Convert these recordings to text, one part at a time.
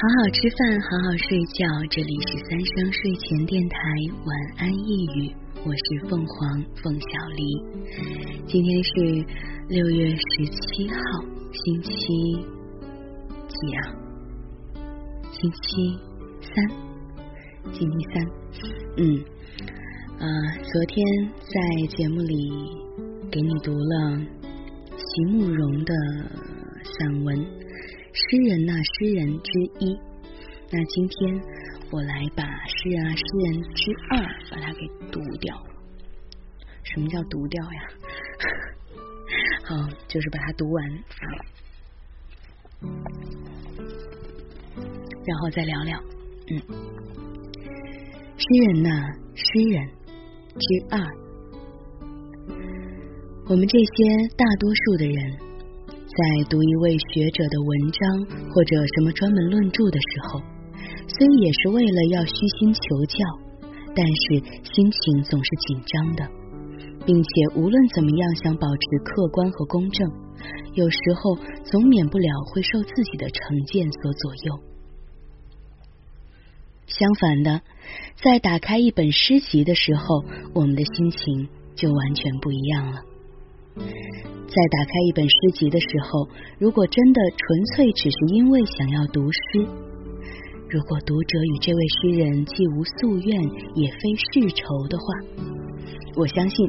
好好吃饭，好好睡觉。这里是三生睡前电台，晚安一语，我是凤凰凤小黎。今天是六月十七号，星期几啊？星期三，星期三。嗯，呃，昨天在节目里给你读了席慕容的散文。诗人呐，诗人之一。那今天我来把诗人啊，诗人之二把它给读掉。什么叫读掉呀？好，就是把它读完啊，然后再聊聊。嗯，诗人呐，诗人之二。我们这些大多数的人。在读一位学者的文章或者什么专门论著的时候，虽也是为了要虚心求教，但是心情总是紧张的，并且无论怎么样想保持客观和公正，有时候总免不了会受自己的成见所左右。相反的，在打开一本诗集的时候，我们的心情就完全不一样了。在打开一本诗集的时候，如果真的纯粹只是因为想要读诗，如果读者与这位诗人既无夙愿也非世仇的话，我相信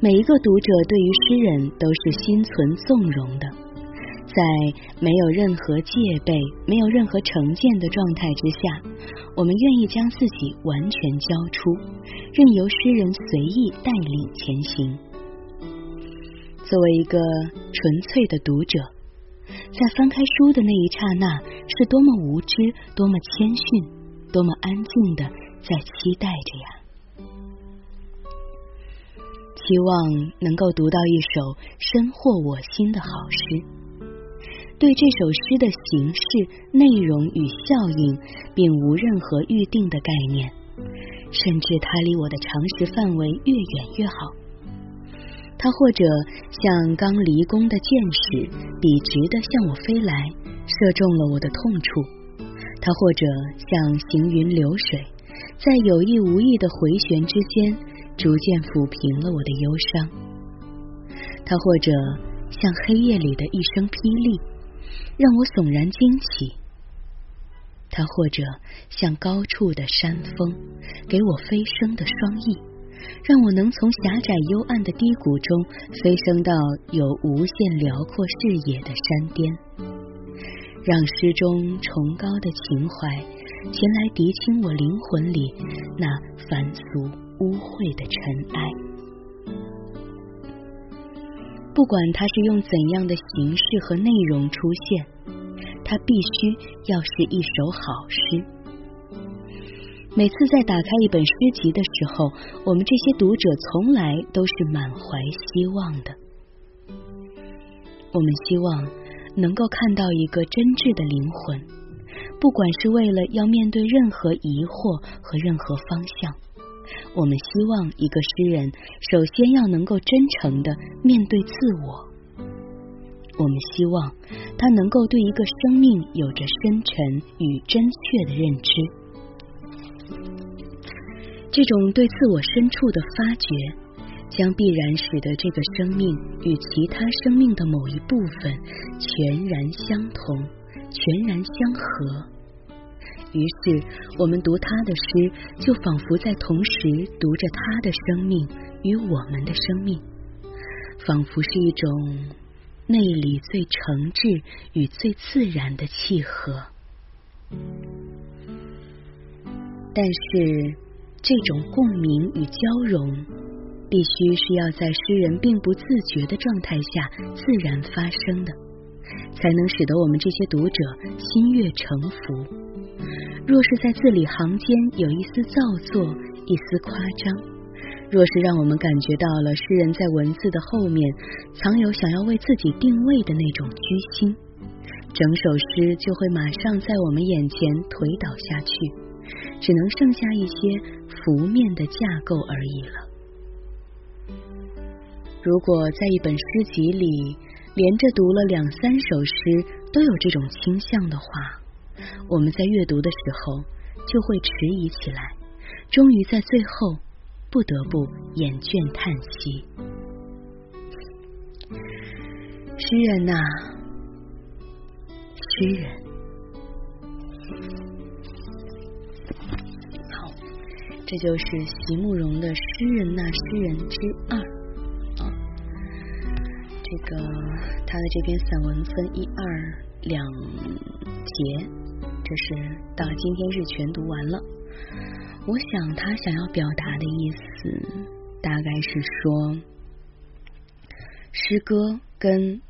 每一个读者对于诗人都是心存纵容的，在没有任何戒备、没有任何成见的状态之下，我们愿意将自己完全交出，任由诗人随意带领前行。作为一个纯粹的读者，在翻开书的那一刹那，是多么无知，多么谦逊，多么安静的在期待着呀！期望能够读到一首深获我心的好诗，对这首诗的形式、内容与效应，并无任何预定的概念，甚至它离我的常识范围越远越好。他或者像刚离宫的箭矢，笔直的向我飞来，射中了我的痛处；他或者像行云流水，在有意无意的回旋之间，逐渐抚平了我的忧伤；他或者像黑夜里的一声霹雳，让我悚然惊起；他或者像高处的山峰，给我飞升的双翼。让我能从狭窄幽暗的低谷中飞升到有无限辽阔视野的山巅，让诗中崇高的情怀前来涤清我灵魂里那凡俗污秽的尘埃。不管它是用怎样的形式和内容出现，它必须要是一首好诗。每次在打开一本诗集的时候，我们这些读者从来都是满怀希望的。我们希望能够看到一个真挚的灵魂，不管是为了要面对任何疑惑和任何方向，我们希望一个诗人首先要能够真诚的面对自我。我们希望他能够对一个生命有着深沉与真确的认知。这种对自我深处的发掘，将必然使得这个生命与其他生命的某一部分全然相同、全然相合。于是，我们读他的诗，就仿佛在同时读着他的生命与我们的生命，仿佛是一种内里最诚挚与最自然的契合。但是。这种共鸣与交融，必须是要在诗人并不自觉的状态下自然发生的，才能使得我们这些读者心悦诚服。若是在字里行间有一丝造作、一丝夸张，若是让我们感觉到了诗人在文字的后面藏有想要为自己定位的那种居心，整首诗就会马上在我们眼前颓倒下去，只能剩下一些。浮面的架构而已了。如果在一本诗集里连着读了两三首诗都有这种倾向的话，我们在阅读的时候就会迟疑起来，终于在最后不得不掩卷叹息。诗人呐，诗人。这就是席慕容的《诗人呐诗人》之二啊。这个他的这篇散文分一二两节，这是到今天是全读完了。我想他想要表达的意思，大概是说，诗歌跟。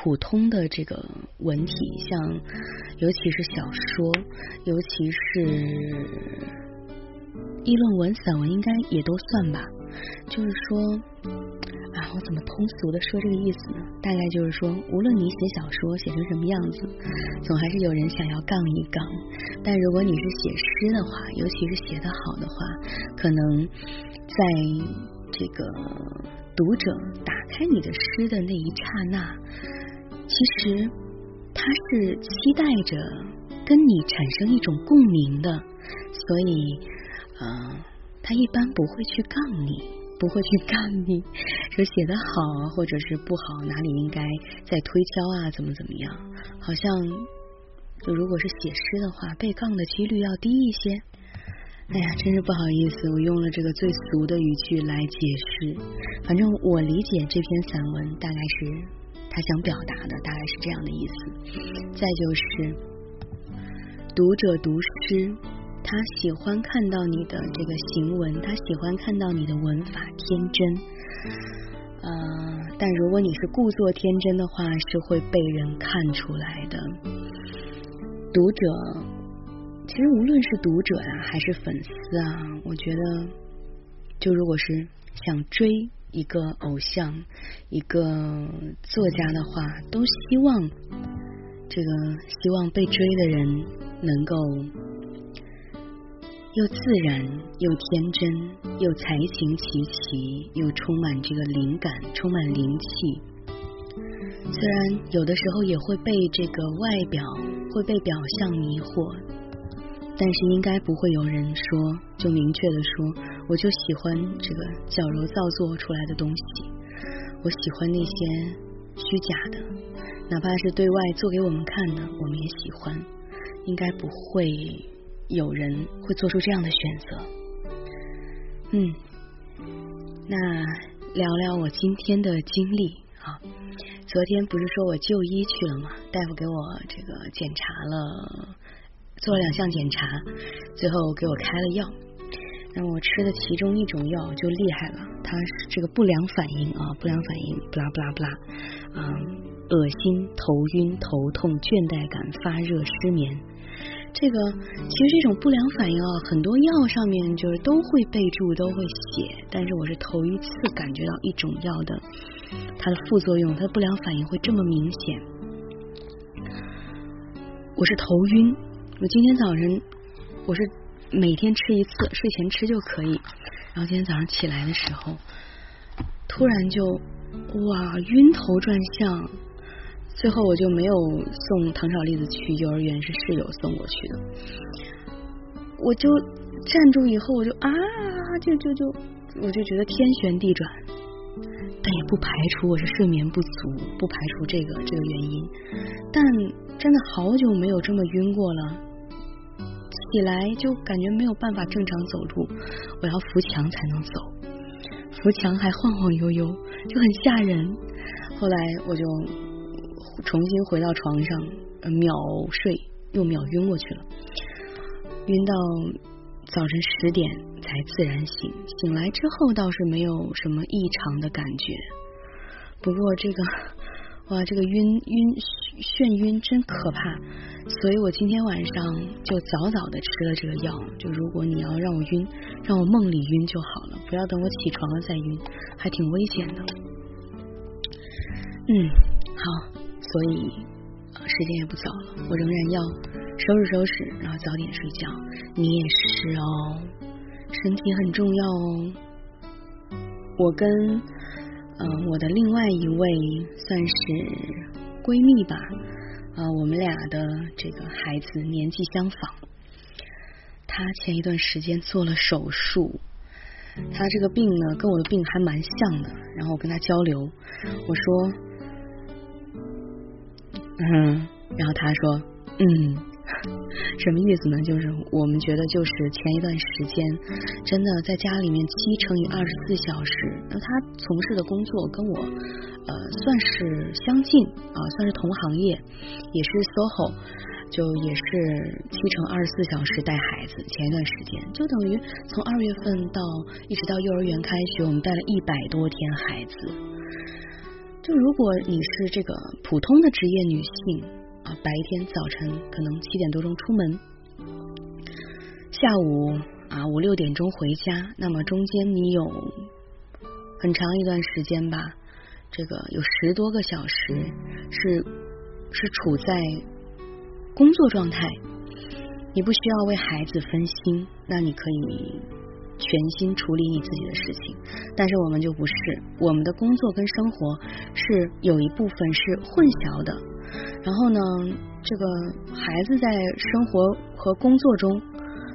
普通的这个文体，像尤其是小说，尤其是议论文、散文，应该也都算吧。就是说，啊，我怎么通俗的说这个意思呢？大概就是说，无论你写小说写成什么样子，总还是有人想要杠一杠。但如果你是写诗的话，尤其是写得好的话，可能在这个读者打开你的诗的那一刹那。其实他是期待着跟你产生一种共鸣的，所以，呃，他一般不会去杠你，不会去杠你，说写的好啊，或者是不好，哪里应该再推敲啊，怎么怎么样？好像就如果是写诗的话，被杠的几率要低一些。哎呀，真是不好意思，我用了这个最俗的语句来解释。反正我理解这篇散文大概是。他想表达的大概是这样的意思。再就是读者读诗，他喜欢看到你的这个行文，他喜欢看到你的文法天真。呃，但如果你是故作天真的话，是会被人看出来的。读者，其实无论是读者啊，还是粉丝啊，我觉得，就如果是想追。一个偶像，一个作家的话，都希望这个希望被追的人能够又自然又天真，又才情齐齐，又充满这个灵感，充满灵气。虽然有的时候也会被这个外表会被表象迷惑。但是应该不会有人说，就明确的说，我就喜欢这个矫揉造作出来的东西，我喜欢那些虚假的，哪怕是对外做给我们看的，我们也喜欢。应该不会有人会做出这样的选择。嗯，那聊聊我今天的经历啊，昨天不是说我就医去了吗？大夫给我这个检查了。做了两项检查，最后给我开了药。那我吃的其中一种药就厉害了，它是这个不良反应啊，不良反应，不拉不拉不拉，嗯，恶心、头晕、头痛、倦怠感、发热、失眠。这个其实这种不良反应啊，很多药上面就是都会备注，都会写，但是我是头一次感觉到一种药的它的副作用，它的不良反应会这么明显。我是头晕。我今天早晨我是每天吃一次，睡前吃就可以。然后今天早上起来的时候，突然就哇晕头转向。最后我就没有送唐小栗子去幼儿园，是室友送过去的。我就站住以后，我就啊，就就就，我就觉得天旋地转。但也不排除我是睡眠不足，不排除这个这个原因。但真的好久没有这么晕过了。起来就感觉没有办法正常走路，我要扶墙才能走，扶墙还晃晃悠悠，就很吓人。后来我就重新回到床上，秒睡又秒晕过去了，晕到早晨十点才自然醒。醒来之后倒是没有什么异常的感觉，不过这个。哇，这个晕晕眩晕真可怕，所以我今天晚上就早早的吃了这个药。就如果你要让我晕，让我梦里晕就好了，不要等我起床了再晕，还挺危险的。嗯，好，所以时间也不早了，我仍然要收拾收拾，然后早点睡觉。你也是哦，身体很重要哦。我跟。嗯，我的另外一位算是闺蜜吧，啊，我们俩的这个孩子年纪相仿，她前一段时间做了手术，他这个病呢跟我的病还蛮像的，然后我跟他交流，我说，嗯，然后他说，嗯。什么意思呢？就是我们觉得，就是前一段时间，真的在家里面七乘以二十四小时。那他从事的工作跟我呃算是相近啊，算是同行业，也是 SOHO，就也是七乘二十四小时带孩子。前一段时间，就等于从二月份到一直到幼儿园开学，我们带了一百多天孩子。就如果你是这个普通的职业女性啊。白天早晨可能七点多钟出门，下午啊五六点钟回家，那么中间你有很长一段时间吧，这个有十多个小时是是处在工作状态，你不需要为孩子分心，那你可以全心处理你自己的事情。但是我们就不是，我们的工作跟生活是有一部分是混淆的。然后呢，这个孩子在生活和工作中，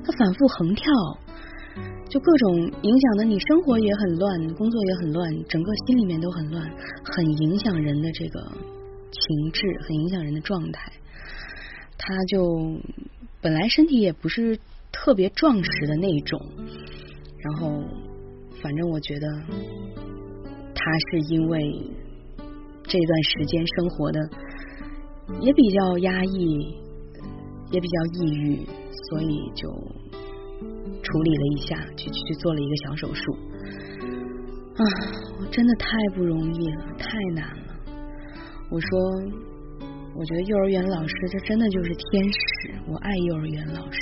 他反复横跳，就各种影响的你生活也很乱，工作也很乱，整个心里面都很乱，很影响人的这个情志，很影响人的状态。他就本来身体也不是特别壮实的那一种，然后反正我觉得他是因为这段时间生活的。也比较压抑，也比较抑郁，所以就处理了一下，去去做了一个小手术。啊，我真的太不容易了，太难了。我说，我觉得幼儿园老师这真的就是天使，我爱幼儿园老师。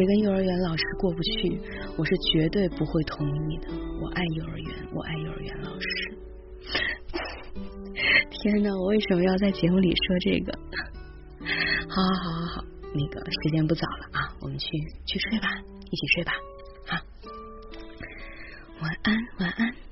谁跟幼儿园老师过不去，我是绝对不会同意的。我爱幼儿园，我爱幼儿园老师。天呐，我为什么要在节目里说这个？好好好好好，那个时间不早了啊，我们去去睡吧，一起睡吧，好，晚安晚安。